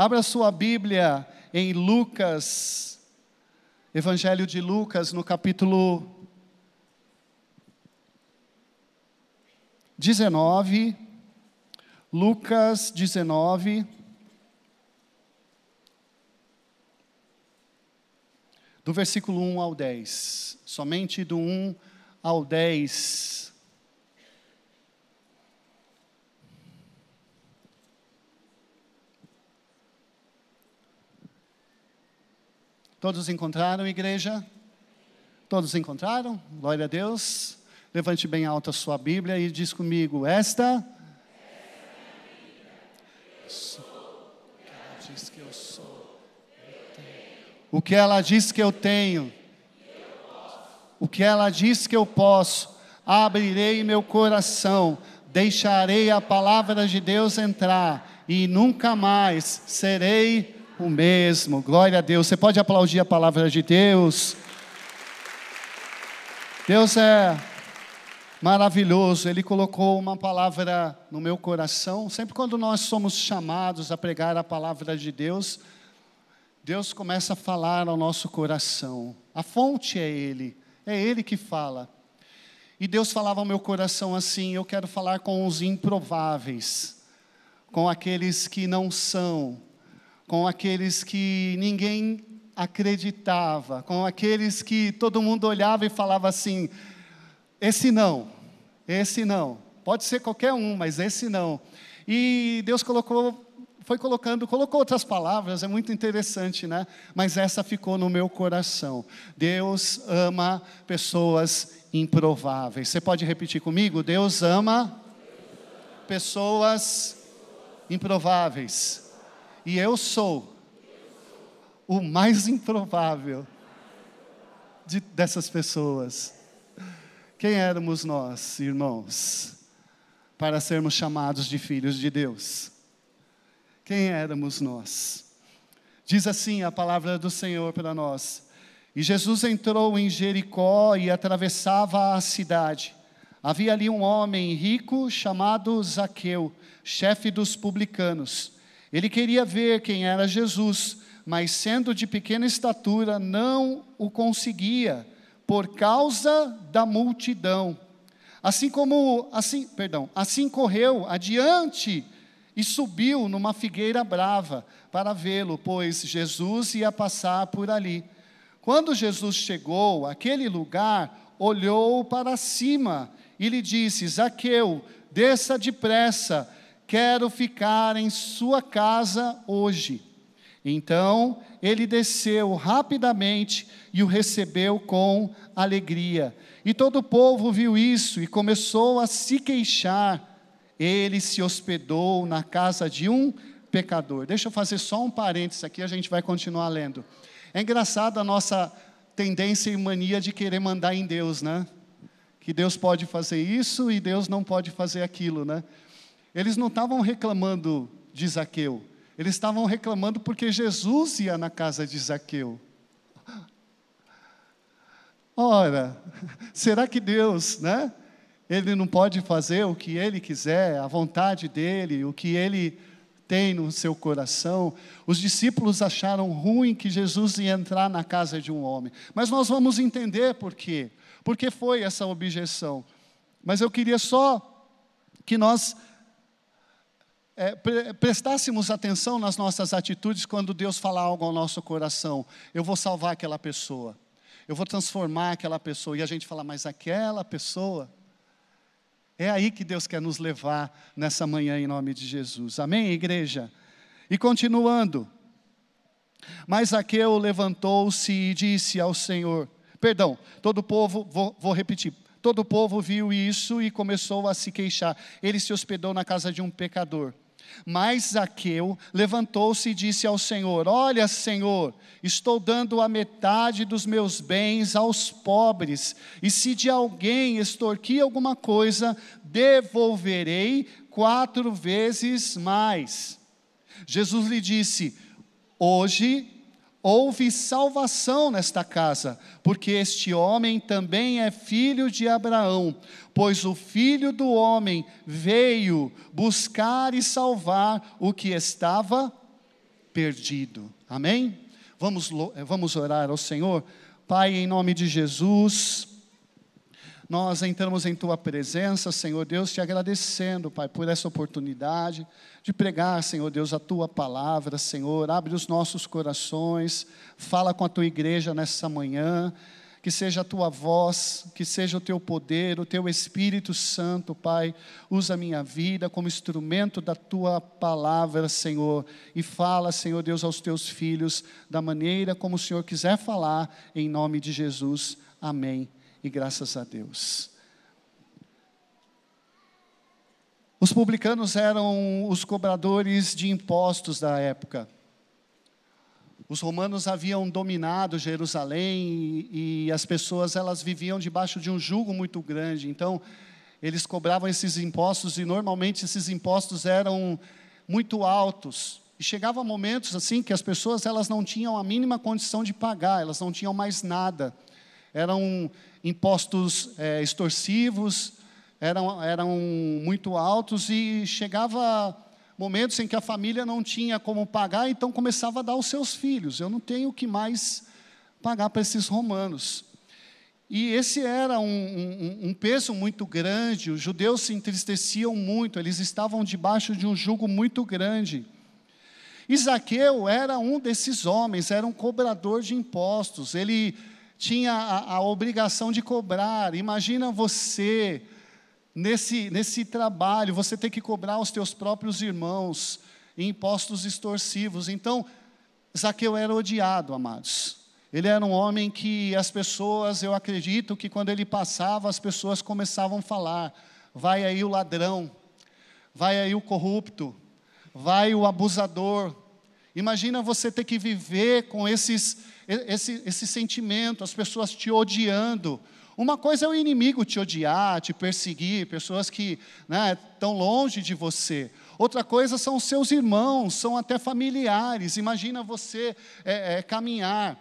Abra sua Bíblia em Lucas, Evangelho de Lucas, no capítulo 19. Lucas 19. Do versículo 1 ao 10. Somente do 1 ao 10. Todos encontraram, igreja? Todos encontraram? Glória a Deus. Levante bem alto a sua Bíblia e diz comigo: Esta. O que ela diz que eu tenho. O que ela diz que eu posso. Abrirei meu coração. Deixarei a palavra de Deus entrar. E nunca mais serei o mesmo. Glória a Deus. Você pode aplaudir a palavra de Deus. Deus é maravilhoso. Ele colocou uma palavra no meu coração. Sempre quando nós somos chamados a pregar a palavra de Deus, Deus começa a falar ao nosso coração. A fonte é Ele. É Ele que fala. E Deus falava ao meu coração assim: eu quero falar com os improváveis, com aqueles que não são, com aqueles que ninguém acreditava, com aqueles que todo mundo olhava e falava assim: esse não, esse não. Pode ser qualquer um, mas esse não. E Deus colocou, foi colocando, colocou outras palavras, é muito interessante, né? Mas essa ficou no meu coração. Deus ama pessoas improváveis. Você pode repetir comigo? Deus ama pessoas improváveis. E eu sou o mais improvável de, dessas pessoas. Quem éramos nós, irmãos, para sermos chamados de filhos de Deus? Quem éramos nós? Diz assim a palavra do Senhor para nós. E Jesus entrou em Jericó e atravessava a cidade. Havia ali um homem rico chamado Zaqueu, chefe dos publicanos. Ele queria ver quem era Jesus, mas sendo de pequena estatura, não o conseguia por causa da multidão. Assim como, assim, perdão, assim correu adiante e subiu numa figueira brava para vê-lo, pois Jesus ia passar por ali. Quando Jesus chegou àquele lugar, olhou para cima e lhe disse: Zaqueu, desça depressa quero ficar em sua casa hoje. Então ele desceu rapidamente e o recebeu com alegria. E todo o povo viu isso e começou a se queixar. Ele se hospedou na casa de um pecador. Deixa eu fazer só um parênteses aqui, a gente vai continuar lendo. É engraçado a nossa tendência e mania de querer mandar em Deus, né? Que Deus pode fazer isso e Deus não pode fazer aquilo, né? Eles não estavam reclamando de Zaqueu, eles estavam reclamando porque Jesus ia na casa de Zaqueu. Ora, será que Deus, né? Ele não pode fazer o que ele quiser, a vontade dele, o que ele tem no seu coração. Os discípulos acharam ruim que Jesus ia entrar na casa de um homem. Mas nós vamos entender por quê. Por que foi essa objeção? Mas eu queria só que nós é, pre prestássemos atenção nas nossas atitudes quando Deus falar algo ao nosso coração. Eu vou salvar aquela pessoa, eu vou transformar aquela pessoa. E a gente fala, mas aquela pessoa. É aí que Deus quer nos levar nessa manhã, em nome de Jesus. Amém, igreja? E continuando. Mas Zaqueu levantou-se e disse ao Senhor: Perdão, todo o povo, vou, vou repetir. Todo o povo viu isso e começou a se queixar. Ele se hospedou na casa de um pecador. Mas Zaqueu levantou-se e disse ao Senhor: Olha, Senhor, estou dando a metade dos meus bens aos pobres, e se de alguém extorquir alguma coisa, devolverei quatro vezes mais. Jesus lhe disse: Hoje houve salvação nesta casa, porque este homem também é filho de Abraão, pois o filho do homem veio buscar e salvar o que estava perdido. Amém? Vamos, vamos orar ao Senhor. Pai, em nome de Jesus, nós entramos em tua presença, Senhor Deus, te agradecendo, Pai, por essa oportunidade de pregar, Senhor Deus, a tua palavra, Senhor. Abre os nossos corações, fala com a tua igreja nessa manhã que seja a tua voz, que seja o teu poder, o teu Espírito Santo, Pai. Usa a minha vida como instrumento da tua palavra, Senhor, e fala, Senhor Deus, aos teus filhos da maneira como o Senhor quiser falar, em nome de Jesus. Amém. E graças a Deus. Os publicanos eram os cobradores de impostos da época. Os romanos haviam dominado Jerusalém e, e, as pessoas elas viviam debaixo de um jugo muito grande. Então, eles cobravam esses impostos e normalmente esses impostos eram muito altos. E chegava momentos assim que as pessoas elas não tinham a mínima condição de pagar, elas não tinham mais nada. Eram impostos é, extorsivos, eram, eram muito altos e chegava momentos em que a família não tinha como pagar, então começava a dar aos seus filhos. Eu não tenho o que mais pagar para esses romanos. E esse era um, um, um, peso muito grande, os judeus se entristeciam muito, eles estavam debaixo de um jugo muito grande. Isaqueu era um desses homens, era um cobrador de impostos, ele tinha a, a obrigação de cobrar. Imagina você, nesse, nesse trabalho, você tem que cobrar os teus próprios irmãos em impostos extorsivos. Então, Zaqueu era odiado, amados. Ele era um homem que as pessoas, eu acredito que quando ele passava, as pessoas começavam a falar: vai aí o ladrão, vai aí o corrupto, vai o abusador. Imagina você ter que viver com esses, esse, esse sentimento, as pessoas te odiando, uma coisa é o inimigo te odiar, te perseguir, pessoas que né, estão longe de você. Outra coisa são seus irmãos, são até familiares. Imagina você é, é, caminhar.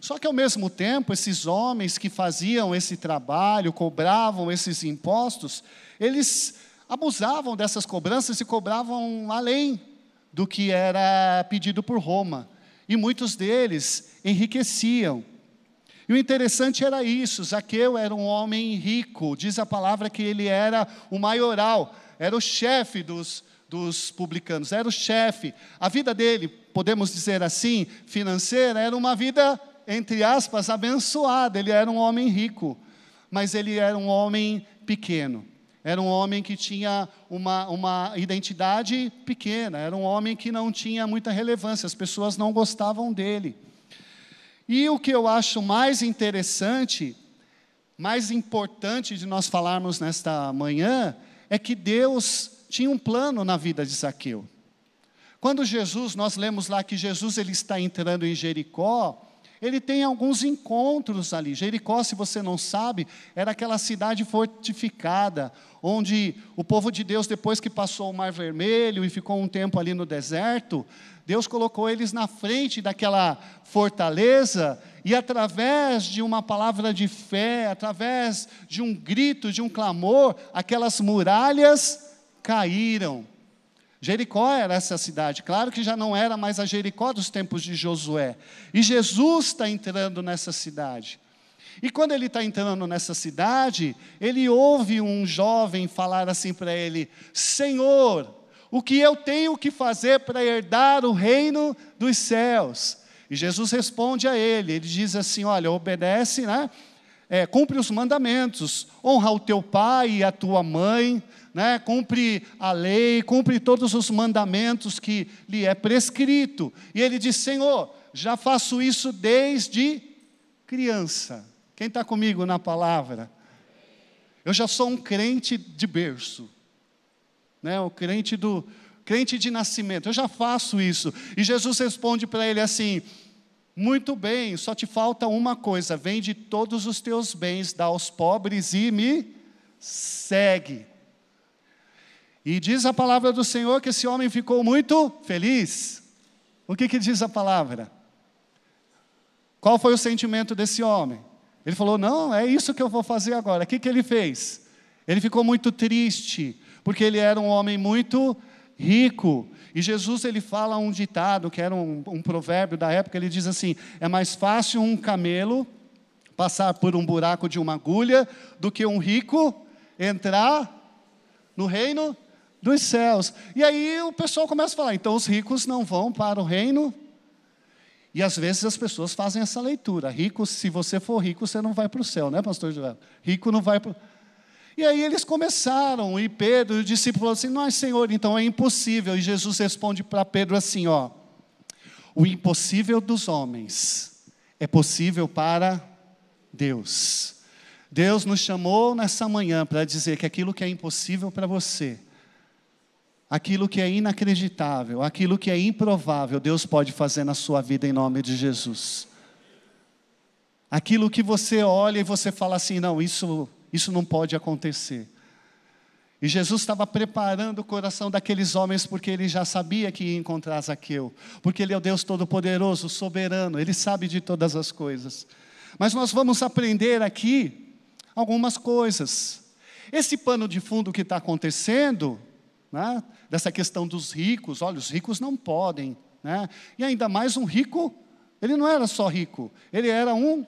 Só que ao mesmo tempo, esses homens que faziam esse trabalho, cobravam esses impostos, eles abusavam dessas cobranças e cobravam além do que era pedido por Roma. E muitos deles enriqueciam. E o interessante era isso: Zaqueu era um homem rico, diz a palavra que ele era o maioral, era o chefe dos, dos publicanos, era o chefe. A vida dele, podemos dizer assim, financeira, era uma vida, entre aspas, abençoada. Ele era um homem rico, mas ele era um homem pequeno. Era um homem que tinha uma, uma identidade pequena, era um homem que não tinha muita relevância, as pessoas não gostavam dele. E o que eu acho mais interessante, mais importante de nós falarmos nesta manhã, é que Deus tinha um plano na vida de Zaqueu. Quando Jesus, nós lemos lá que Jesus ele está entrando em Jericó, ele tem alguns encontros ali. Jericó, se você não sabe, era aquela cidade fortificada, onde o povo de Deus, depois que passou o Mar Vermelho e ficou um tempo ali no deserto, Deus colocou eles na frente daquela fortaleza e, através de uma palavra de fé, através de um grito, de um clamor, aquelas muralhas caíram. Jericó era essa cidade, claro que já não era mais a Jericó dos tempos de Josué. E Jesus está entrando nessa cidade. E quando ele está entrando nessa cidade, ele ouve um jovem falar assim para ele: Senhor, o que eu tenho que fazer para herdar o reino dos céus? E Jesus responde a ele, ele diz assim: olha, obedece, né? É, cumpre os mandamentos, honra o teu pai e a tua mãe, né? cumpre a lei, cumpre todos os mandamentos que lhe é prescrito. E ele diz: Senhor, já faço isso desde criança. Quem está comigo na palavra? Eu já sou um crente de berço né? o crente do crente de nascimento. Eu já faço isso. E Jesus responde para ele assim: Muito bem, só te falta uma coisa: vende todos os teus bens, dá aos pobres e me segue. E diz a palavra do Senhor que esse homem ficou muito feliz. O que, que diz a palavra? Qual foi o sentimento desse homem? Ele falou: Não, é isso que eu vou fazer agora. O que, que ele fez? Ele ficou muito triste, porque ele era um homem muito rico. E Jesus ele fala um ditado, que era um, um provérbio da época, ele diz assim: é mais fácil um camelo passar por um buraco de uma agulha do que um rico entrar no reino dos céus. E aí o pessoal começa a falar: então os ricos não vão para o reino. E às vezes as pessoas fazem essa leitura: rico, se você for rico, você não vai para o céu, né, pastor Joel? Rico não vai para. E aí eles começaram, e Pedro, o discípulo, assim: Não, Senhor, então é impossível. E Jesus responde para Pedro assim: Ó, o impossível dos homens é possível para Deus. Deus nos chamou nessa manhã para dizer que aquilo que é impossível para você, aquilo que é inacreditável, aquilo que é improvável, Deus pode fazer na sua vida em nome de Jesus. Aquilo que você olha e você fala assim: não, isso, isso não pode acontecer. E Jesus estava preparando o coração daqueles homens porque ele já sabia que ia encontrar Zaqueu, porque ele é o Deus Todo-Poderoso, soberano, ele sabe de todas as coisas. Mas nós vamos aprender aqui algumas coisas. Esse pano de fundo que está acontecendo, né, dessa questão dos ricos, olha, os ricos não podem, né, e ainda mais um rico, ele não era só rico, ele era um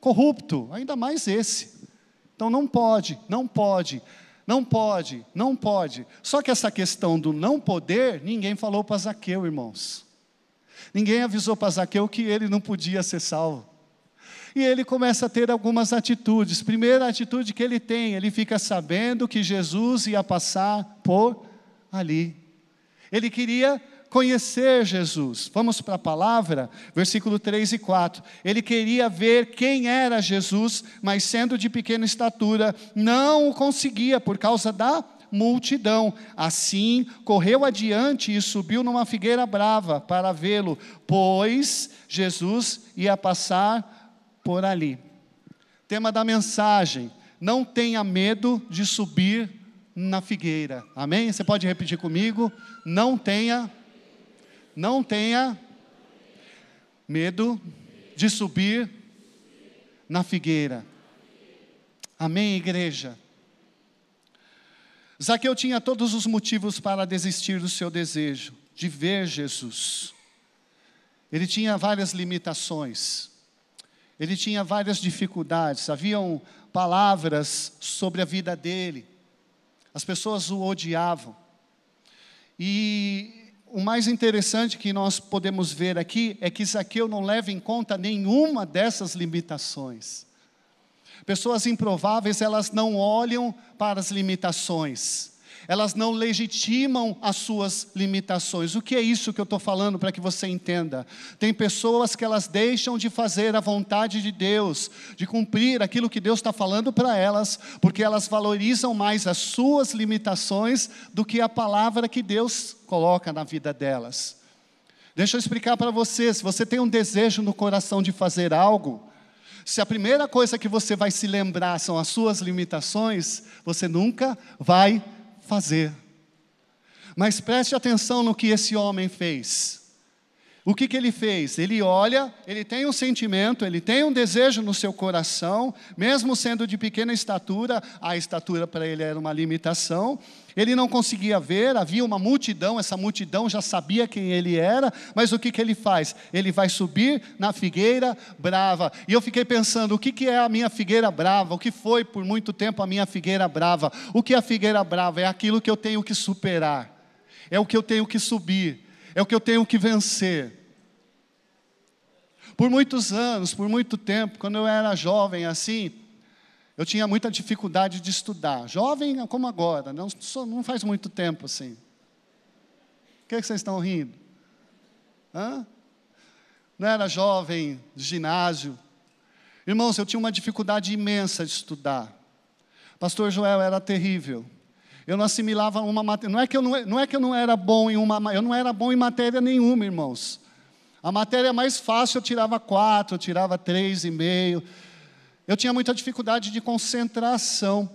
corrupto, ainda mais esse. Então não pode, não pode, não pode, não pode. Só que essa questão do não poder, ninguém falou para Zaqueu, irmãos. Ninguém avisou para Zaqueu que ele não podia ser salvo. E ele começa a ter algumas atitudes. Primeira atitude que ele tem, ele fica sabendo que Jesus ia passar por ali. Ele queria conhecer Jesus. Vamos para a palavra, versículo 3 e 4. Ele queria ver quem era Jesus, mas sendo de pequena estatura, não o conseguia por causa da multidão. Assim, correu adiante e subiu numa figueira brava para vê-lo, pois Jesus ia passar por ali. Tema da mensagem: não tenha medo de subir na figueira. Amém? Você pode repetir comigo? Não tenha, não tenha medo de subir na figueira. Amém, igreja? Zaqueu tinha todos os motivos para desistir do seu desejo de ver Jesus. Ele tinha várias limitações. Ele tinha várias dificuldades, haviam palavras sobre a vida dele. As pessoas o odiavam. E o mais interessante que nós podemos ver aqui é que Zaqueu não leva em conta nenhuma dessas limitações. Pessoas improváveis, elas não olham para as limitações elas não legitimam as suas limitações. O que é isso que eu estou falando para que você entenda? Tem pessoas que elas deixam de fazer a vontade de Deus, de cumprir aquilo que Deus está falando para elas, porque elas valorizam mais as suas limitações do que a palavra que Deus coloca na vida delas. Deixa eu explicar para você: se você tem um desejo no coração de fazer algo, se a primeira coisa que você vai se lembrar são as suas limitações, você nunca vai fazer. Mas preste atenção no que esse homem fez. O que, que ele fez? Ele olha, ele tem um sentimento, ele tem um desejo no seu coração, mesmo sendo de pequena estatura, a estatura para ele era uma limitação. Ele não conseguia ver, havia uma multidão, essa multidão já sabia quem ele era, mas o que, que ele faz? Ele vai subir na figueira brava. E eu fiquei pensando: o que, que é a minha figueira brava? O que foi por muito tempo a minha figueira brava? O que é a figueira brava? É aquilo que eu tenho que superar, é o que eu tenho que subir é o que eu tenho que vencer. Por muitos anos, por muito tempo, quando eu era jovem assim, eu tinha muita dificuldade de estudar. Jovem como agora, não, não faz muito tempo assim. O que, é que vocês estão rindo? Hã? Não era jovem, de ginásio. Irmãos, eu tinha uma dificuldade imensa de estudar. Pastor Joel era terrível. Eu não assimilava uma matéria. Não é que eu não, não, é que eu não era bom em uma. Eu não era bom em matéria nenhuma, irmãos. A matéria mais fácil eu tirava quatro, eu tirava três e meio. Eu tinha muita dificuldade de concentração.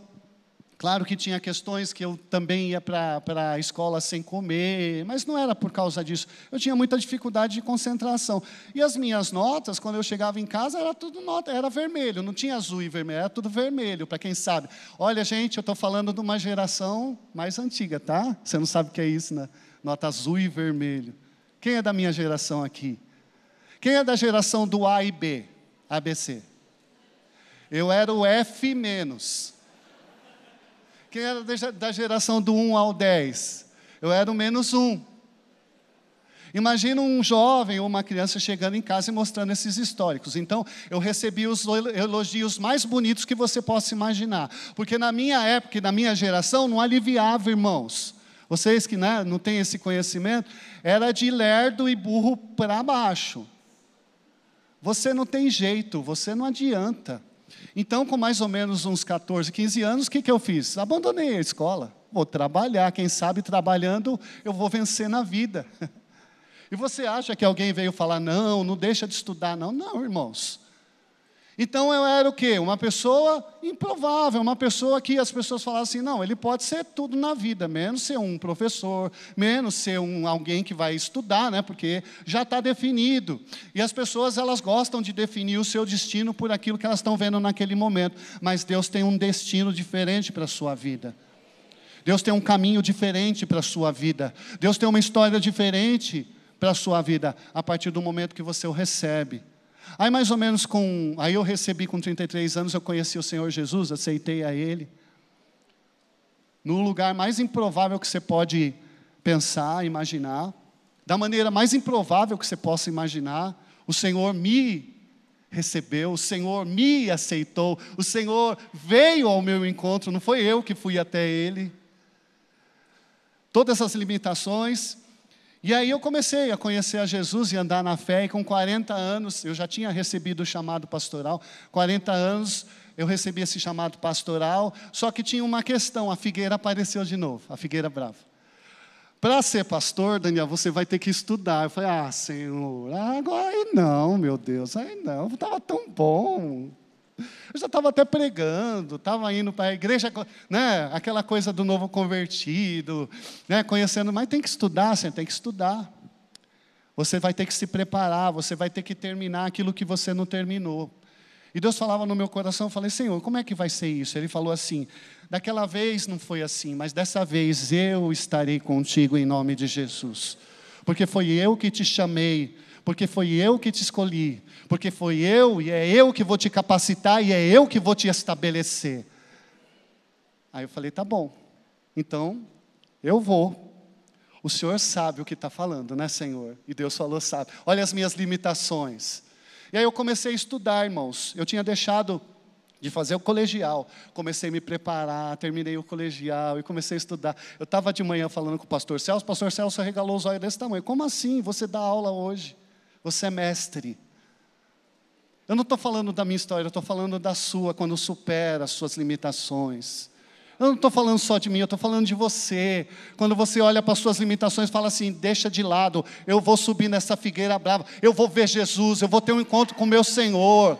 Claro que tinha questões que eu também ia para a escola sem comer, mas não era por causa disso. Eu tinha muita dificuldade de concentração. E as minhas notas, quando eu chegava em casa, era tudo nota, era vermelho, não tinha azul e vermelho, era tudo vermelho, para quem sabe. Olha, gente, eu estou falando de uma geração mais antiga, tá? Você não sabe o que é isso, né? nota azul e vermelho. Quem é da minha geração aqui? Quem é da geração do A e B? ABC. Eu era o F menos. Quem era da geração do 1 ao 10? Eu era o menos 1. Imagina um jovem ou uma criança chegando em casa e mostrando esses históricos. Então, eu recebi os elogios mais bonitos que você possa imaginar. Porque na minha época e na minha geração não aliviava, irmãos. Vocês que né, não têm esse conhecimento, era de lerdo e burro para baixo. Você não tem jeito, você não adianta. Então, com mais ou menos uns 14, 15 anos, o que, que eu fiz? Abandonei a escola. Vou trabalhar, quem sabe trabalhando eu vou vencer na vida. E você acha que alguém veio falar, não, não deixa de estudar, não? Não, irmãos. Então eu era o quê? Uma pessoa improvável, uma pessoa que as pessoas falavam assim, não, ele pode ser tudo na vida, menos ser um professor, menos ser um alguém que vai estudar, né? Porque já está definido. E as pessoas elas gostam de definir o seu destino por aquilo que elas estão vendo naquele momento, mas Deus tem um destino diferente para a sua vida. Deus tem um caminho diferente para a sua vida. Deus tem uma história diferente para a sua vida a partir do momento que você o recebe. Aí mais ou menos com, aí eu recebi com 33 anos, eu conheci o Senhor Jesus, aceitei a Ele. No lugar mais improvável que você pode pensar, imaginar, da maneira mais improvável que você possa imaginar, o Senhor me recebeu, o Senhor me aceitou, o Senhor veio ao meu encontro, não foi eu que fui até Ele. Todas as limitações, e aí eu comecei a conhecer a Jesus e andar na fé, e com 40 anos, eu já tinha recebido o chamado pastoral, 40 anos eu recebi esse chamado pastoral, só que tinha uma questão, a figueira apareceu de novo, a figueira brava. Para ser pastor, Daniel, você vai ter que estudar. Eu falei, ah, Senhor, agora não, meu Deus, aí não, estava tão bom. Eu já estava até pregando, estava indo para a igreja, né, aquela coisa do novo convertido, né, conhecendo, mas tem que estudar, você tem que estudar. Você vai ter que se preparar, você vai ter que terminar aquilo que você não terminou. E Deus falava no meu coração, eu falei, Senhor, como é que vai ser isso? Ele falou assim: daquela vez não foi assim, mas dessa vez eu estarei contigo em nome de Jesus. Porque foi eu que te chamei, porque foi eu que te escolhi, porque foi eu e é eu que vou te capacitar e é eu que vou te estabelecer. Aí eu falei: tá bom, então eu vou. O Senhor sabe o que está falando, né, Senhor? E Deus falou: sabe. Olha as minhas limitações. E aí eu comecei a estudar, irmãos. Eu tinha deixado de fazer o colegial. Comecei a me preparar, terminei o colegial e comecei a estudar. Eu estava de manhã falando com o pastor Celso, o pastor Celso regalou os olhos desse tamanho. Como assim? Você dá aula hoje? Você é mestre. Eu não estou falando da minha história, eu estou falando da sua, quando supera as suas limitações. Eu não estou falando só de mim, eu estou falando de você. Quando você olha para as suas limitações, fala assim: deixa de lado, eu vou subir nessa figueira brava, eu vou ver Jesus, eu vou ter um encontro com meu Senhor.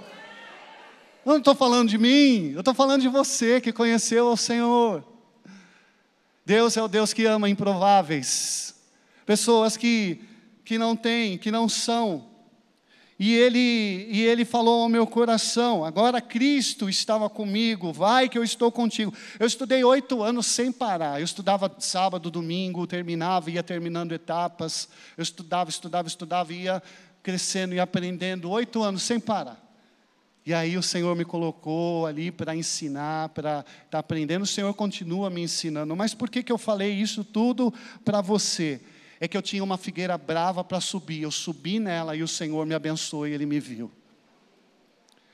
Eu não estou falando de mim, eu estou falando de você que conheceu o Senhor. Deus é o Deus que ama improváveis. Pessoas que que não têm, que não são. E ele, e ele falou ao meu coração: agora Cristo estava comigo, vai que eu estou contigo. Eu estudei oito anos sem parar. Eu estudava sábado, domingo, terminava, ia terminando etapas. Eu estudava, estudava, estudava, ia crescendo e aprendendo, oito anos sem parar. E aí o Senhor me colocou ali para ensinar, para estar tá aprendendo. O Senhor continua me ensinando. Mas por que, que eu falei isso tudo para você? É que eu tinha uma figueira brava para subir. Eu subi nela e o Senhor me abençoou e Ele me viu.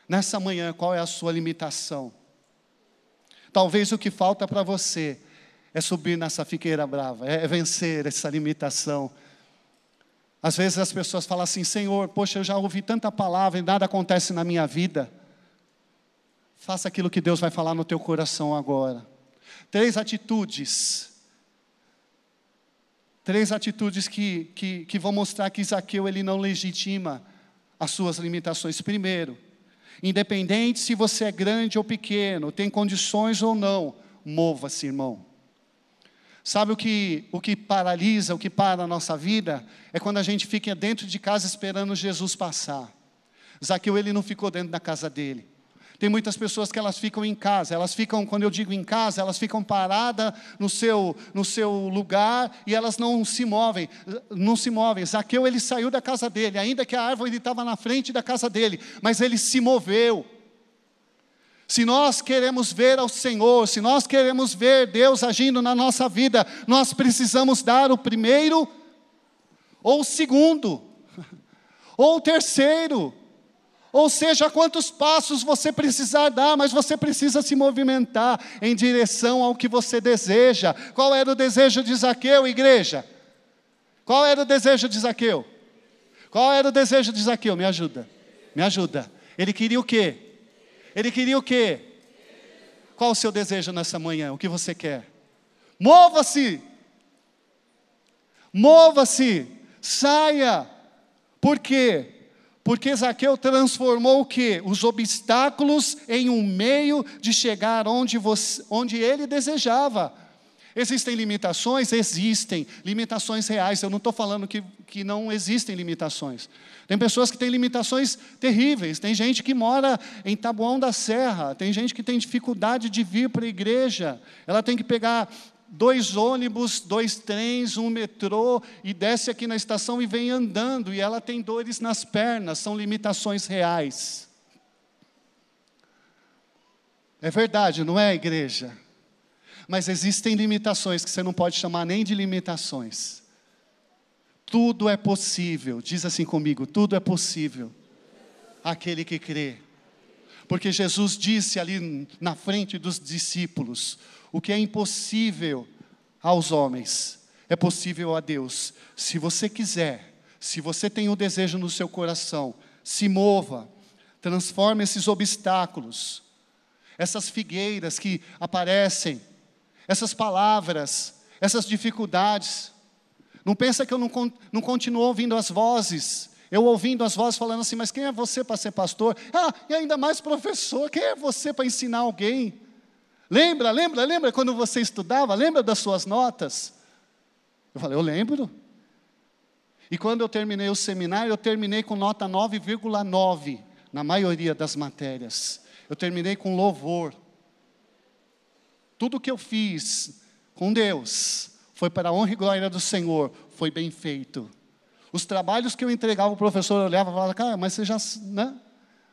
Nessa manhã, qual é a sua limitação? Talvez o que falta para você é subir nessa figueira brava, é vencer essa limitação. Às vezes as pessoas falam assim: Senhor, poxa, eu já ouvi tanta palavra e nada acontece na minha vida. Faça aquilo que Deus vai falar no teu coração agora. Três atitudes Três atitudes que, que, que vão mostrar que Isaqueu ele não legitima as suas limitações. Primeiro, independente se você é grande ou pequeno, tem condições ou não, mova-se, irmão. Sabe o que, o que paralisa, o que para a nossa vida? É quando a gente fica dentro de casa esperando Jesus passar. Zaqueu ele não ficou dentro da casa dele. Tem muitas pessoas que elas ficam em casa, elas ficam, quando eu digo em casa, elas ficam paradas no seu, no seu lugar e elas não se movem, não se movem. Zaqueu, ele saiu da casa dele, ainda que a árvore estava na frente da casa dele, mas ele se moveu. Se nós queremos ver ao Senhor, se nós queremos ver Deus agindo na nossa vida, nós precisamos dar o primeiro ou o segundo, ou o terceiro, ou seja, quantos passos você precisar dar, mas você precisa se movimentar em direção ao que você deseja. Qual era o desejo de Zaqueu, igreja? Qual era o desejo de Zaqueu? Qual era o desejo de Zaqueu? Me ajuda. Me ajuda. Ele queria o quê? Ele queria o quê? Qual o seu desejo nessa manhã? O que você quer? Mova-se. Mova-se. Saia. Por quê? Porque Zaqueu transformou o que? Os obstáculos em um meio de chegar onde, você, onde ele desejava. Existem limitações? Existem. Limitações reais. Eu não estou falando que, que não existem limitações. Tem pessoas que têm limitações terríveis. Tem gente que mora em Taboão da Serra. Tem gente que tem dificuldade de vir para a igreja. Ela tem que pegar dois ônibus, dois trens, um metrô, e desce aqui na estação e vem andando, e ela tem dores nas pernas, são limitações reais. É verdade, não é, igreja? Mas existem limitações que você não pode chamar nem de limitações. Tudo é possível, diz assim comigo: tudo é possível, aquele que crê. Porque Jesus disse ali na frente dos discípulos: o que é impossível aos homens é possível a Deus. Se você quiser, se você tem um desejo no seu coração, se mova, transforme esses obstáculos, essas figueiras que aparecem, essas palavras, essas dificuldades. Não pensa que eu não, não continuo ouvindo as vozes. Eu ouvindo as vozes falando assim, mas quem é você para ser pastor? Ah, e ainda mais professor, quem é você para ensinar alguém? Lembra, lembra, lembra quando você estudava? Lembra das suas notas? Eu falei, eu lembro. E quando eu terminei o seminário, eu terminei com nota 9,9 na maioria das matérias. Eu terminei com louvor. Tudo que eu fiz com Deus foi para a honra e glória do Senhor, foi bem feito. Os trabalhos que eu entregava, o professor olhava e falava, cara, mas você já, né?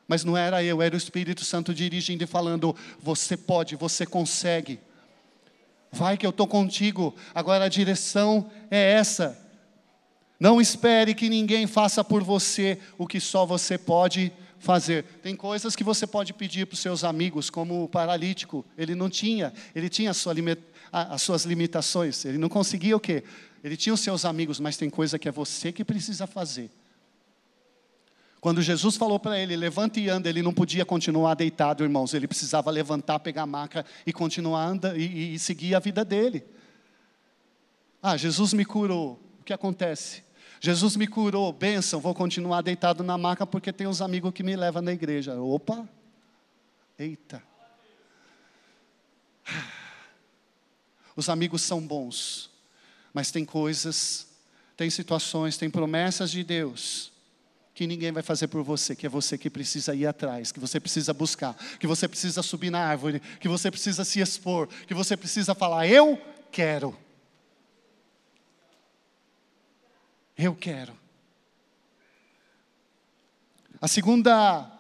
Mas não era eu, era o Espírito Santo dirigindo e falando: você pode, você consegue. Vai que eu estou contigo. Agora a direção é essa. Não espere que ninguém faça por você o que só você pode fazer. Tem coisas que você pode pedir para os seus amigos, como o paralítico. Ele não tinha, ele tinha sua as suas limitações. Ele não conseguia o quê? Ele tinha os seus amigos, mas tem coisa que é você que precisa fazer. Quando Jesus falou para ele, levante e anda, ele não podia continuar deitado, irmãos. Ele precisava levantar, pegar a maca e continuar andando e, e seguir a vida dele. Ah, Jesus me curou. O que acontece? Jesus me curou, bênção, vou continuar deitado na maca porque tem uns amigos que me levam na igreja. Opa! Eita! Os amigos são bons, mas tem coisas, tem situações, tem promessas de Deus que ninguém vai fazer por você, que é você que precisa ir atrás, que você precisa buscar, que você precisa subir na árvore, que você precisa se expor, que você precisa falar: Eu quero. Eu quero. A segunda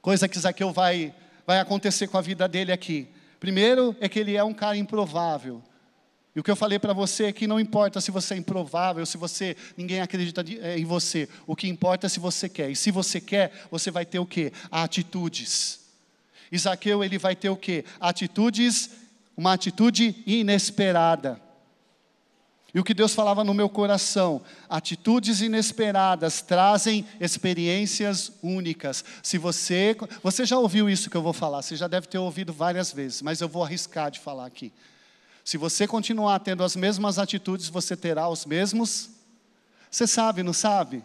coisa que Zaqueu vai, vai acontecer com a vida dele aqui. Primeiro é que ele é um cara improvável. E o que eu falei para você é que não importa se você é improvável, se você ninguém acredita é, em você. O que importa é se você quer. E se você quer, você vai ter o quê? Atitudes. Isaqueu ele vai ter o quê? Atitudes, uma atitude inesperada. E o que Deus falava no meu coração, atitudes inesperadas trazem experiências únicas. Se você, você já ouviu isso que eu vou falar, você já deve ter ouvido várias vezes, mas eu vou arriscar de falar aqui. Se você continuar tendo as mesmas atitudes, você terá os mesmos. Você sabe, não sabe?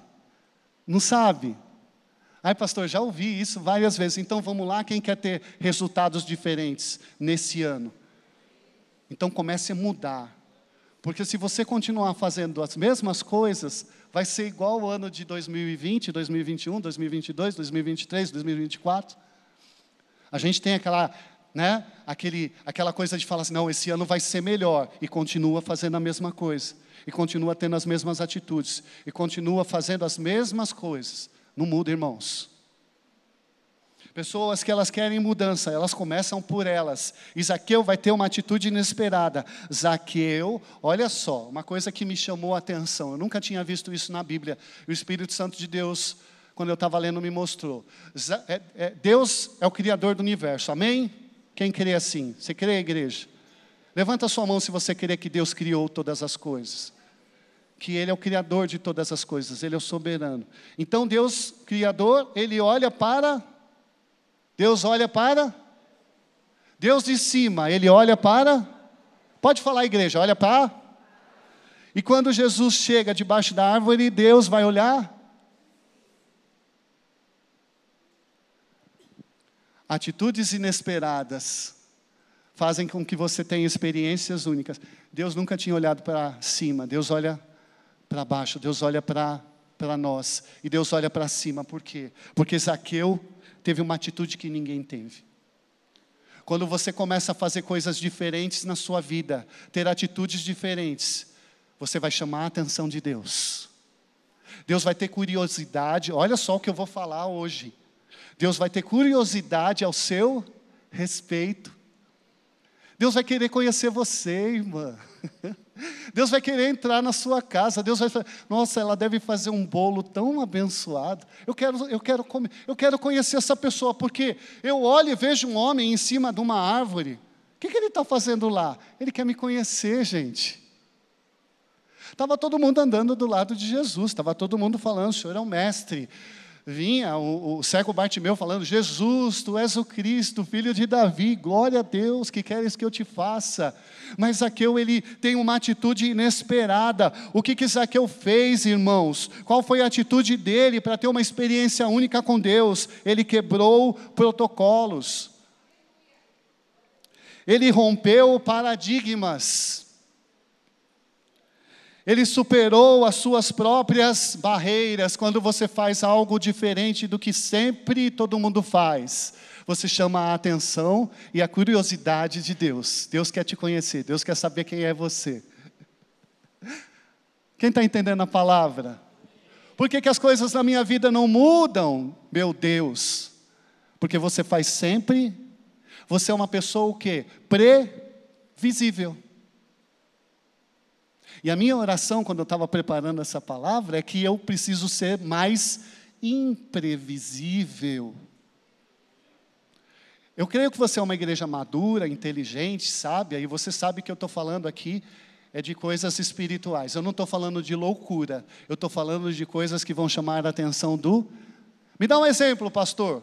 Não sabe? Ai, pastor, já ouvi isso várias vezes. Então vamos lá, quem quer ter resultados diferentes nesse ano? Então comece a mudar. Porque se você continuar fazendo as mesmas coisas, vai ser igual o ano de 2020, 2021, 2022, 2023, 2024. A gente tem aquela, né, aquele, aquela coisa de falar assim, não, esse ano vai ser melhor, e continua fazendo a mesma coisa, e continua tendo as mesmas atitudes, e continua fazendo as mesmas coisas. Não muda, irmãos. Pessoas que elas querem mudança, elas começam por elas. E Zaqueu vai ter uma atitude inesperada. Zaqueu, olha só, uma coisa que me chamou a atenção. Eu nunca tinha visto isso na Bíblia. O Espírito Santo de Deus, quando eu estava lendo, me mostrou. É, é, Deus é o Criador do universo, amém? Quem crê assim? Você crê, igreja? Levanta sua mão se você crê que Deus criou todas as coisas. Que Ele é o Criador de todas as coisas, Ele é o soberano. Então, Deus, Criador, Ele olha para Deus olha para Deus de cima, ele olha para Pode falar igreja, olha para E quando Jesus chega debaixo da árvore, Deus vai olhar Atitudes inesperadas fazem com que você tenha experiências únicas. Deus nunca tinha olhado para cima, Deus olha para baixo, Deus olha para nós e Deus olha para cima, por quê? Porque Zaqueu teve uma atitude que ninguém teve. Quando você começa a fazer coisas diferentes na sua vida, ter atitudes diferentes, você vai chamar a atenção de Deus. Deus vai ter curiosidade, olha só o que eu vou falar hoje. Deus vai ter curiosidade ao seu respeito. Deus vai querer conhecer você, irmã. Deus vai querer entrar na sua casa. Deus vai falar, nossa, ela deve fazer um bolo tão abençoado. Eu quero, eu quero comer, eu quero conhecer essa pessoa, porque eu olho e vejo um homem em cima de uma árvore. O que, que ele está fazendo lá? Ele quer me conhecer, gente. Estava todo mundo andando do lado de Jesus, estava todo mundo falando, o Senhor é um mestre vinha o, o cego Bartimeu falando: Jesus, tu és o Cristo, filho de Davi, glória a Deus, que queres que eu te faça? Mas Zaqueu, ele tem uma atitude inesperada. O que que Zaqueu fez, irmãos? Qual foi a atitude dele para ter uma experiência única com Deus? Ele quebrou protocolos. Ele rompeu paradigmas. Ele superou as suas próprias barreiras quando você faz algo diferente do que sempre todo mundo faz. Você chama a atenção e a curiosidade de Deus. Deus quer te conhecer, Deus quer saber quem é você. Quem está entendendo a palavra? Por que, que as coisas na minha vida não mudam? Meu Deus, porque você faz sempre, você é uma pessoa o quê? Previsível. E a minha oração, quando eu estava preparando essa palavra, é que eu preciso ser mais imprevisível. Eu creio que você é uma igreja madura, inteligente, sábia, e você sabe que eu estou falando aqui é de coisas espirituais. Eu não estou falando de loucura, eu estou falando de coisas que vão chamar a atenção do. Me dá um exemplo, pastor.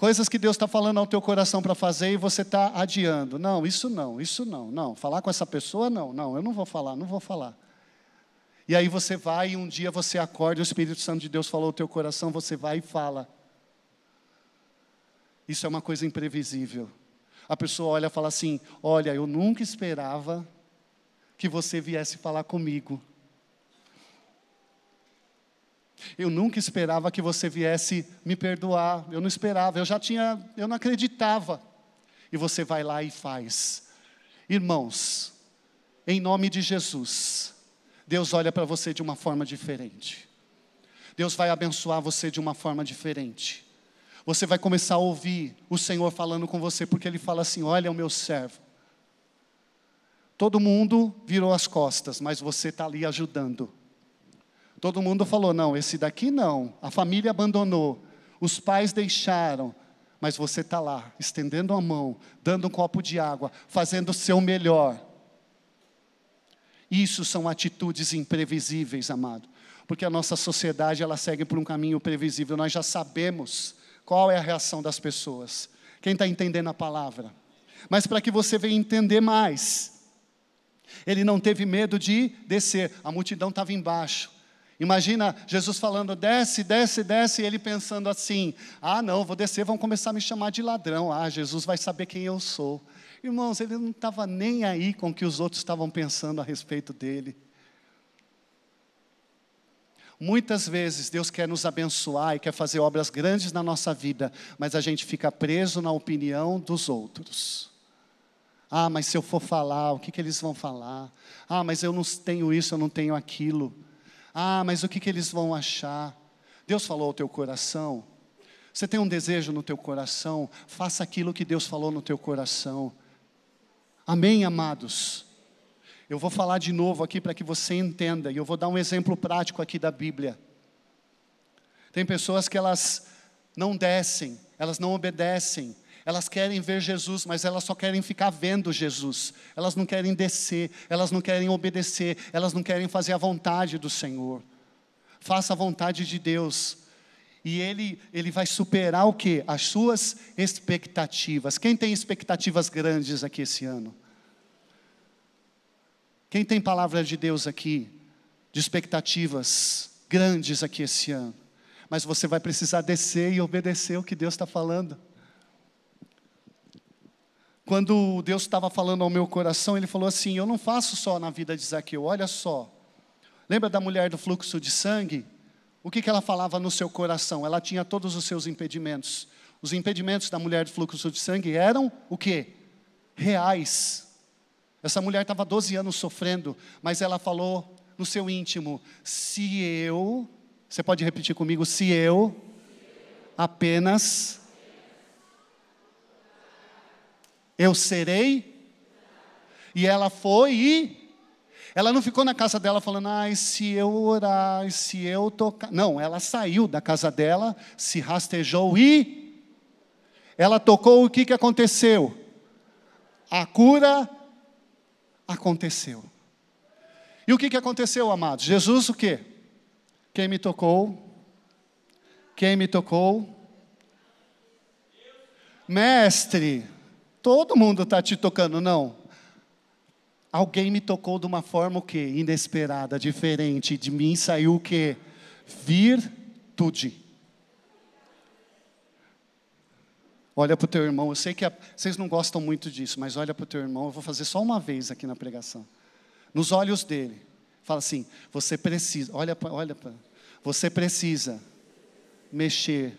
Coisas que Deus está falando ao teu coração para fazer e você está adiando. Não, isso não, isso não, não. Falar com essa pessoa, não, não, eu não vou falar, não vou falar. E aí você vai e um dia você acorda o Espírito Santo de Deus falou ao teu coração, você vai e fala. Isso é uma coisa imprevisível. A pessoa olha e fala assim: Olha, eu nunca esperava que você viesse falar comigo. Eu nunca esperava que você viesse me perdoar. Eu não esperava, eu já tinha, eu não acreditava. E você vai lá e faz. Irmãos, em nome de Jesus, Deus olha para você de uma forma diferente. Deus vai abençoar você de uma forma diferente. Você vai começar a ouvir o Senhor falando com você, porque Ele fala assim: Olha, o meu servo. Todo mundo virou as costas, mas você está ali ajudando. Todo mundo falou: não, esse daqui não. A família abandonou, os pais deixaram, mas você está lá, estendendo a mão, dando um copo de água, fazendo o seu melhor. Isso são atitudes imprevisíveis, amado, porque a nossa sociedade ela segue por um caminho previsível. Nós já sabemos qual é a reação das pessoas. Quem está entendendo a palavra? Mas para que você venha entender mais, ele não teve medo de descer, a multidão estava embaixo. Imagina Jesus falando, desce, desce, desce, e ele pensando assim: ah, não, vou descer, vão começar a me chamar de ladrão. Ah, Jesus vai saber quem eu sou. Irmãos, ele não estava nem aí com o que os outros estavam pensando a respeito dele. Muitas vezes Deus quer nos abençoar e quer fazer obras grandes na nossa vida, mas a gente fica preso na opinião dos outros. Ah, mas se eu for falar, o que, que eles vão falar? Ah, mas eu não tenho isso, eu não tenho aquilo. Ah, mas o que, que eles vão achar? Deus falou ao teu coração. Você tem um desejo no teu coração, faça aquilo que Deus falou no teu coração. Amém, amados? Eu vou falar de novo aqui para que você entenda, e eu vou dar um exemplo prático aqui da Bíblia. Tem pessoas que elas não descem, elas não obedecem, elas querem ver Jesus, mas elas só querem ficar vendo Jesus. Elas não querem descer, elas não querem obedecer, elas não querem fazer a vontade do Senhor. Faça a vontade de Deus. E ele, ele vai superar o que? As suas expectativas. Quem tem expectativas grandes aqui esse ano? Quem tem palavra de Deus aqui, de expectativas grandes aqui esse ano? Mas você vai precisar descer e obedecer o que Deus está falando. Quando Deus estava falando ao meu coração, Ele falou assim: Eu não faço só na vida de Zaqueu, olha só. Lembra da mulher do fluxo de sangue? O que, que ela falava no seu coração? Ela tinha todos os seus impedimentos. Os impedimentos da mulher do fluxo de sangue eram o quê? Reais. Essa mulher estava 12 anos sofrendo, mas ela falou no seu íntimo: se eu, você pode repetir comigo, se eu apenas eu serei. E ela foi e ela não ficou na casa dela falando, ai, se eu orar, se eu tocar. Não, ela saiu da casa dela, se rastejou e ela tocou o que, que aconteceu? A cura aconteceu. E o que, que aconteceu, amados? Jesus o quê? Quem me tocou? Quem me tocou? Mestre, todo mundo está te tocando, não? Alguém me tocou de uma forma o quê? Inesperada, diferente. De mim saiu o quê? Virtude. Olha para o teu irmão, eu sei que a, vocês não gostam muito disso, mas olha para o teu irmão, eu vou fazer só uma vez aqui na pregação. Nos olhos dele. Fala assim: você precisa, olha para, olha para, você precisa mexer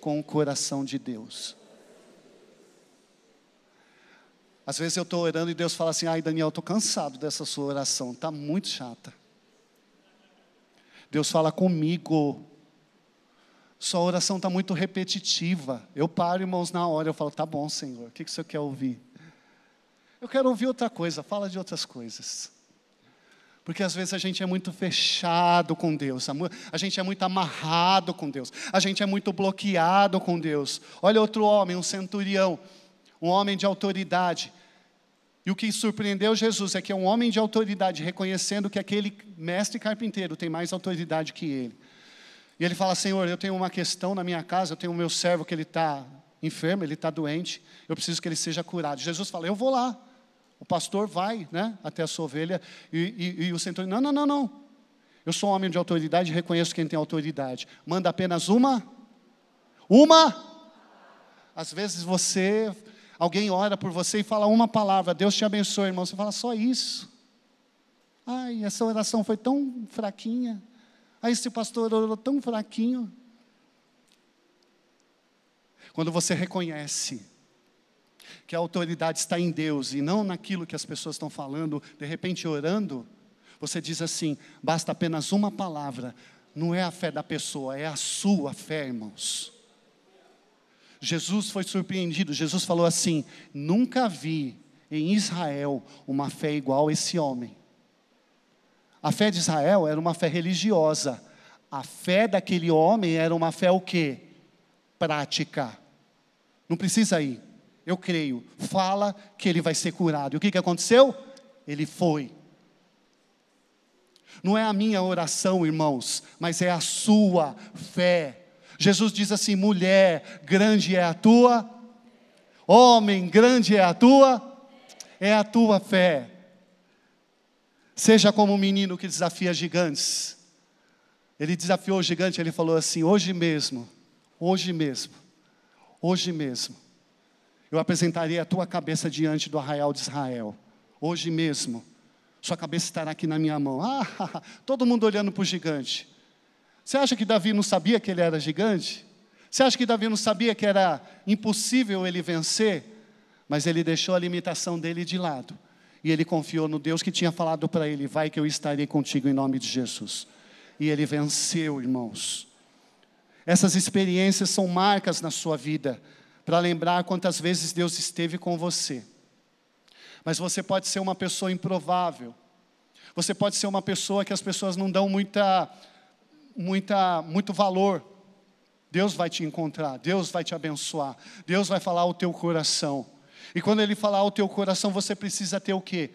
com o coração de Deus. Às vezes eu estou orando e Deus fala assim: ai Daniel, estou cansado dessa sua oração, está muito chata. Deus fala comigo, sua oração está muito repetitiva. Eu paro, irmãos, na hora, eu falo, tá bom, Senhor, o que, que o Senhor quer ouvir? Eu quero ouvir outra coisa, fala de outras coisas. Porque às vezes a gente é muito fechado com Deus, a gente é muito amarrado com Deus, a gente é muito bloqueado com Deus. Olha outro homem, um centurião, um homem de autoridade. E o que surpreendeu Jesus é que é um homem de autoridade, reconhecendo que aquele mestre carpinteiro tem mais autoridade que ele. E ele fala: Senhor, eu tenho uma questão na minha casa, eu tenho o meu servo que ele está enfermo, ele está doente, eu preciso que ele seja curado. Jesus fala: Eu vou lá. O pastor vai né, até a sua ovelha e, e, e o centurião: Não, não, não, não. Eu sou um homem de autoridade, reconheço quem tem autoridade. Manda apenas uma. Uma. Às vezes você, alguém ora por você e fala uma palavra, Deus te abençoe, irmão. Você fala só isso. Ai, essa oração foi tão fraquinha. Ah, esse pastor orou tão fraquinho. Quando você reconhece que a autoridade está em Deus e não naquilo que as pessoas estão falando, de repente orando, você diz assim: basta apenas uma palavra, não é a fé da pessoa, é a sua fé, irmãos. Jesus foi surpreendido, Jesus falou assim: nunca vi em Israel uma fé igual a esse homem. A fé de Israel era uma fé religiosa. A fé daquele homem era uma fé o quê? Prática. Não precisa ir. Eu creio. Fala que ele vai ser curado. E o que, que aconteceu? Ele foi. Não é a minha oração, irmãos, mas é a sua fé. Jesus diz assim: mulher, grande é a tua, homem, grande é a tua, é a tua fé. Seja como um menino que desafia gigantes. Ele desafiou o gigante, ele falou assim: hoje mesmo, hoje mesmo, hoje mesmo, eu apresentarei a tua cabeça diante do arraial de Israel. Hoje mesmo, sua cabeça estará aqui na minha mão. Ah, todo mundo olhando para o gigante. Você acha que Davi não sabia que ele era gigante? Você acha que Davi não sabia que era impossível ele vencer? Mas ele deixou a limitação dele de lado. E ele confiou no Deus que tinha falado para ele: Vai que eu estarei contigo em nome de Jesus. E ele venceu, irmãos. Essas experiências são marcas na sua vida, para lembrar quantas vezes Deus esteve com você. Mas você pode ser uma pessoa improvável. Você pode ser uma pessoa que as pessoas não dão muita, muita, muito valor. Deus vai te encontrar, Deus vai te abençoar, Deus vai falar ao teu coração. E quando Ele falar ao teu coração, você precisa ter o quê?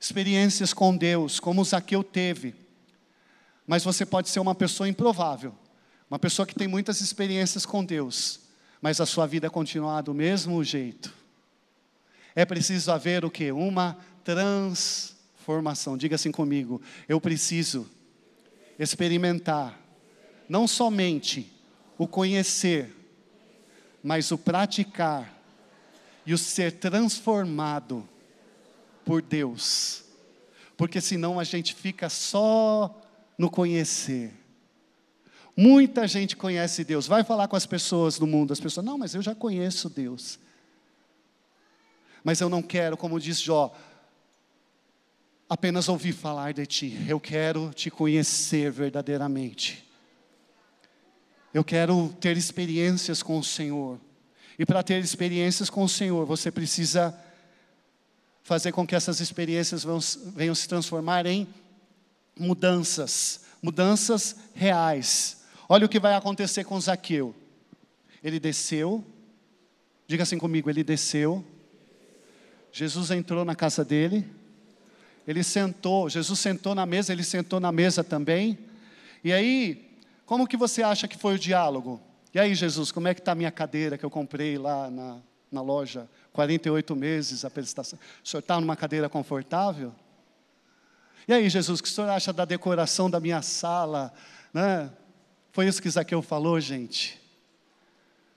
Experiências com Deus, como o Zaqueu teve. Mas você pode ser uma pessoa improvável, uma pessoa que tem muitas experiências com Deus, mas a sua vida continuar do mesmo jeito. É preciso haver o quê? Uma transformação. Diga assim comigo, eu preciso experimentar não somente o conhecer, mas o praticar e o ser transformado por Deus. Porque senão a gente fica só no conhecer. Muita gente conhece Deus. Vai falar com as pessoas do mundo, as pessoas, não, mas eu já conheço Deus. Mas eu não quero, como diz Jó, apenas ouvir falar de ti. Eu quero te conhecer verdadeiramente. Eu quero ter experiências com o Senhor. E para ter experiências com o Senhor, você precisa fazer com que essas experiências venham se transformar em mudanças, mudanças reais. Olha o que vai acontecer com Zaqueu. Ele desceu, diga assim comigo, ele desceu. Jesus entrou na casa dele, ele sentou, Jesus sentou na mesa, ele sentou na mesa também. E aí, como que você acha que foi o diálogo? E aí, Jesus, como é que está a minha cadeira que eu comprei lá na, na loja? 48 meses a prestação. O senhor está numa cadeira confortável? E aí, Jesus, o que o senhor acha da decoração da minha sala? Né? Foi isso que Zaqueu falou, gente.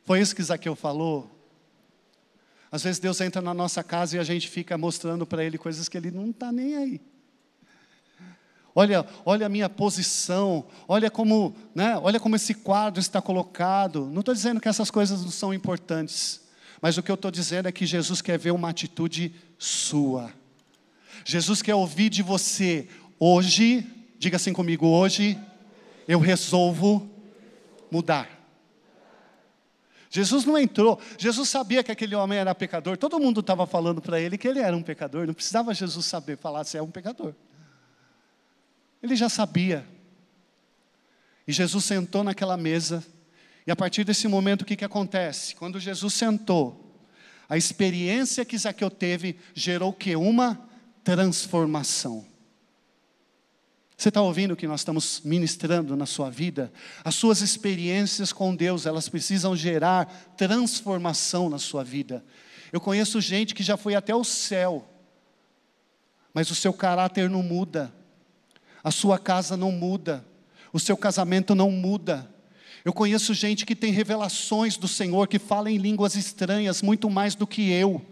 Foi isso que Zaqueu falou. Às vezes Deus entra na nossa casa e a gente fica mostrando para Ele coisas que Ele não está nem aí. Olha, olha a minha posição, olha como, né, olha como esse quadro está colocado. Não estou dizendo que essas coisas não são importantes, mas o que eu estou dizendo é que Jesus quer ver uma atitude sua. Jesus quer ouvir de você hoje, diga assim comigo, hoje eu resolvo mudar. Jesus não entrou, Jesus sabia que aquele homem era pecador, todo mundo estava falando para ele que ele era um pecador, não precisava Jesus saber falar se é um pecador. Ele já sabia. E Jesus sentou naquela mesa, e a partir desse momento o que, que acontece? Quando Jesus sentou, a experiência que Zaqueu teve gerou que? Uma transformação. Você está ouvindo o que nós estamos ministrando na sua vida? As suas experiências com Deus, elas precisam gerar transformação na sua vida. Eu conheço gente que já foi até o céu, mas o seu caráter não muda, a sua casa não muda, o seu casamento não muda. Eu conheço gente que tem revelações do Senhor, que fala em línguas estranhas muito mais do que eu.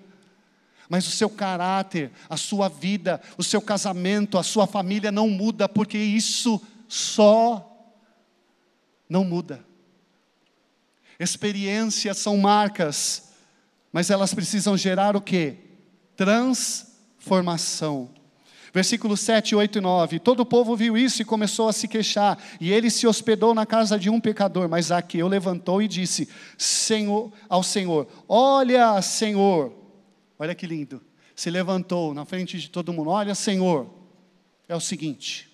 Mas o seu caráter, a sua vida, o seu casamento, a sua família não muda, porque isso só não muda. Experiências são marcas, mas elas precisam gerar o que? Transformação. Versículos 7, 8 e 9. Todo o povo viu isso e começou a se queixar, e ele se hospedou na casa de um pecador. Mas Zaqueu levantou e disse Senhor, ao Senhor: Olha, Senhor, olha que lindo. Se levantou na frente de todo mundo: Olha, Senhor, é o seguinte.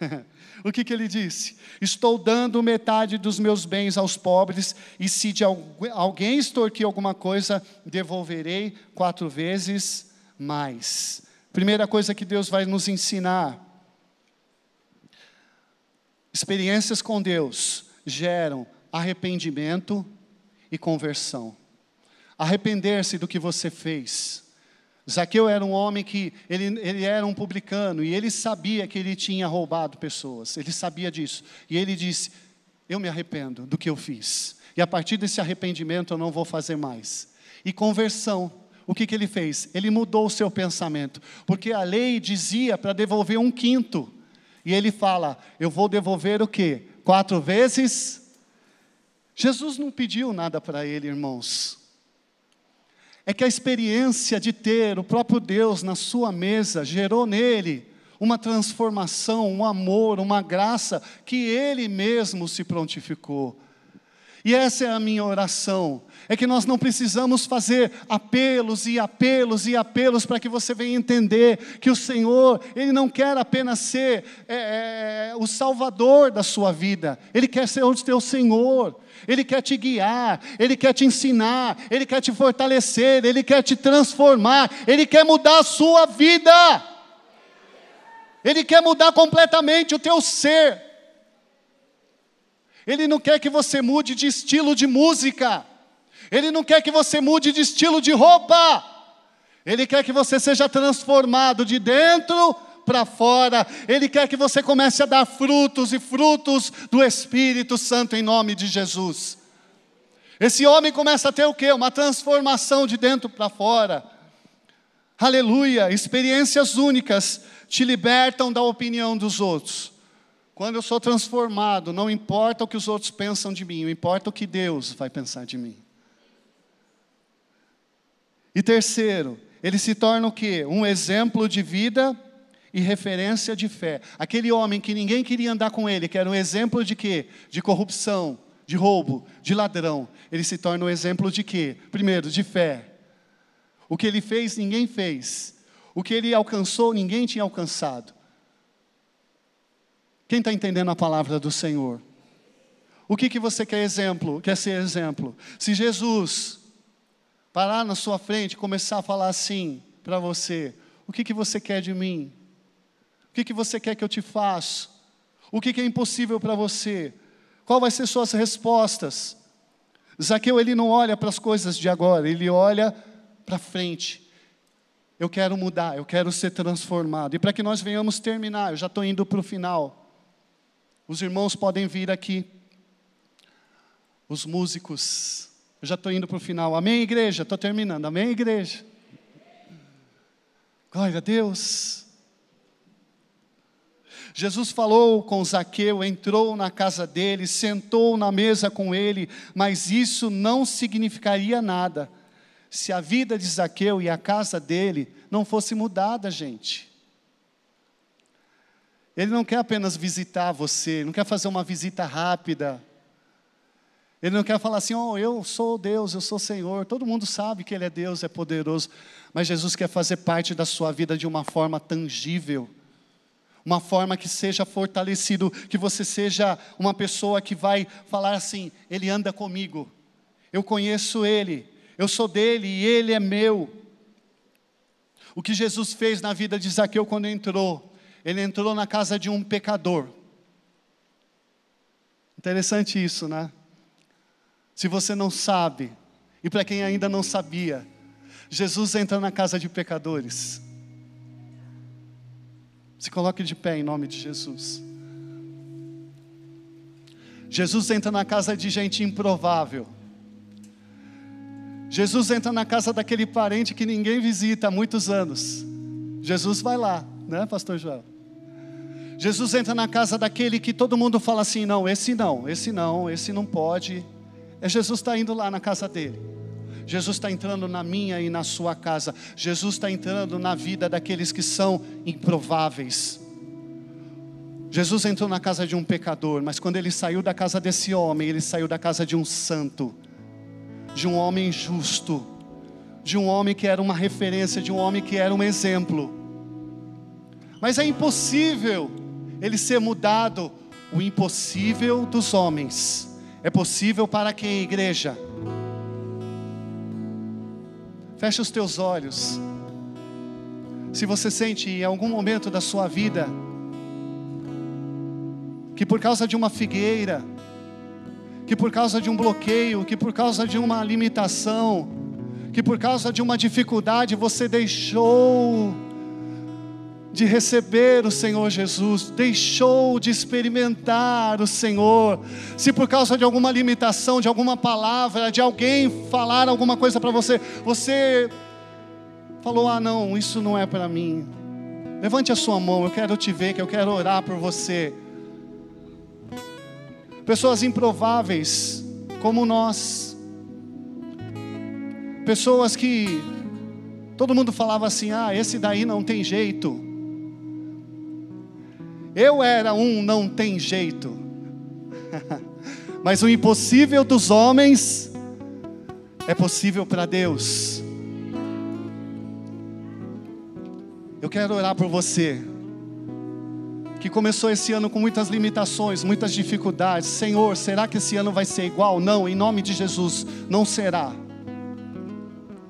o que, que ele disse? Estou dando metade dos meus bens aos pobres, e se de alguém extorquir alguma coisa, devolverei quatro vezes mais. Primeira coisa que Deus vai nos ensinar: experiências com Deus geram arrependimento e conversão. Arrepender-se do que você fez. Zaqueu era um homem que ele, ele era um publicano e ele sabia que ele tinha roubado pessoas, ele sabia disso. E ele disse: Eu me arrependo do que eu fiz. E a partir desse arrependimento eu não vou fazer mais. E conversão o que, que ele fez? Ele mudou o seu pensamento, porque a lei dizia para devolver um quinto, e ele fala: Eu vou devolver o quê? Quatro vezes. Jesus não pediu nada para ele, irmãos. É que a experiência de ter o próprio Deus na sua mesa gerou nele uma transformação, um amor, uma graça que ele mesmo se prontificou. E essa é a minha oração. É que nós não precisamos fazer apelos e apelos e apelos para que você venha entender que o Senhor, Ele não quer apenas ser é, é, o Salvador da sua vida, Ele quer ser o teu Senhor, Ele quer te guiar, Ele quer te ensinar, Ele quer te fortalecer, Ele quer te transformar, Ele quer mudar a sua vida, Ele quer mudar completamente o teu ser. Ele não quer que você mude de estilo de música. Ele não quer que você mude de estilo de roupa. Ele quer que você seja transformado de dentro para fora. Ele quer que você comece a dar frutos e frutos do Espírito Santo em nome de Jesus. Esse homem começa a ter o quê? Uma transformação de dentro para fora. Aleluia! Experiências únicas te libertam da opinião dos outros. Quando eu sou transformado, não importa o que os outros pensam de mim, importa o que Deus vai pensar de mim. E terceiro, ele se torna o quê? Um exemplo de vida e referência de fé. Aquele homem que ninguém queria andar com ele, que era um exemplo de quê? De corrupção, de roubo, de ladrão. Ele se torna um exemplo de quê? Primeiro, de fé. O que ele fez, ninguém fez. O que ele alcançou, ninguém tinha alcançado. Quem está entendendo a palavra do Senhor? O que, que você quer exemplo? Quer ser exemplo? Se Jesus parar na sua frente e começar a falar assim para você: o que, que você quer de mim? O que, que você quer que eu te faça? O que, que é impossível para você? Qual vai ser suas respostas? Zaqueu ele não olha para as coisas de agora, ele olha para frente. Eu quero mudar, eu quero ser transformado. E para que nós venhamos terminar, eu já estou indo para o final. Os irmãos podem vir aqui. Os músicos. Eu já estou indo para o final. Amém, igreja? Estou terminando. Amém, igreja? Glória a Deus. Jesus falou com Zaqueu, entrou na casa dele, sentou na mesa com ele, mas isso não significaria nada se a vida de Zaqueu e a casa dele não fosse mudada, gente. Ele não quer apenas visitar você, não quer fazer uma visita rápida. Ele não quer falar assim, oh, eu sou Deus, eu sou Senhor. Todo mundo sabe que Ele é Deus, é poderoso. Mas Jesus quer fazer parte da sua vida de uma forma tangível. Uma forma que seja fortalecido, que você seja uma pessoa que vai falar assim: Ele anda comigo, eu conheço Ele, eu sou dele e Ele é meu. O que Jesus fez na vida de Zaqueu quando entrou, ele entrou na casa de um pecador. Interessante isso, né? Se você não sabe, e para quem ainda não sabia, Jesus entra na casa de pecadores. Se coloque de pé em nome de Jesus. Jesus entra na casa de gente improvável. Jesus entra na casa daquele parente que ninguém visita há muitos anos. Jesus vai lá, né, Pastor João? Jesus entra na casa daquele que todo mundo fala assim: não, esse não, esse não, esse não pode. É Jesus está indo lá na casa dele. Jesus está entrando na minha e na sua casa. Jesus está entrando na vida daqueles que são improváveis. Jesus entrou na casa de um pecador, mas quando ele saiu da casa desse homem, ele saiu da casa de um santo, de um homem justo, de um homem que era uma referência, de um homem que era um exemplo. Mas é impossível ele ser mudado. O impossível dos homens é possível para quem, igreja? Feche os teus olhos. Se você sente em algum momento da sua vida que por causa de uma figueira, que por causa de um bloqueio, que por causa de uma limitação, que por causa de uma dificuldade você deixou de receber o Senhor Jesus, deixou de experimentar o Senhor, se por causa de alguma limitação, de alguma palavra, de alguém falar alguma coisa para você, você falou: ah, não, isso não é para mim. Levante a sua mão, eu quero te ver, que eu quero orar por você. pessoas improváveis como nós, pessoas que todo mundo falava assim: ah, esse daí não tem jeito. Eu era um não tem jeito, mas o impossível dos homens é possível para Deus. Eu quero orar por você que começou esse ano com muitas limitações, muitas dificuldades. Senhor, será que esse ano vai ser igual? Não, em nome de Jesus, não será.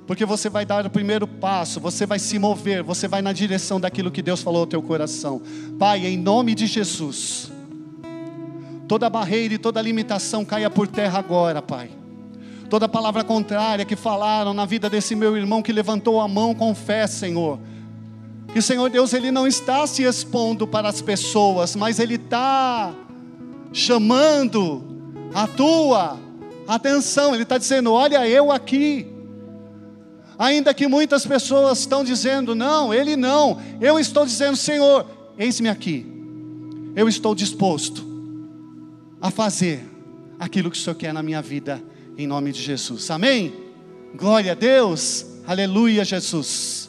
Porque você vai dar o primeiro passo, você vai se mover, você vai na direção daquilo que Deus falou ao teu coração. Pai, em nome de Jesus, toda barreira e toda limitação caia por terra agora, Pai. Toda palavra contrária que falaram na vida desse meu irmão que levantou a mão com fé, Senhor que Senhor Deus ele não está se expondo para as pessoas, mas ele está chamando a tua atenção. Ele está dizendo: Olha, eu aqui. Ainda que muitas pessoas estão dizendo: Não, ele não. Eu estou dizendo: Senhor, eis-me aqui. Eu estou disposto a fazer aquilo que o Senhor quer na minha vida, em nome de Jesus. Amém? Glória a Deus. Aleluia, Jesus.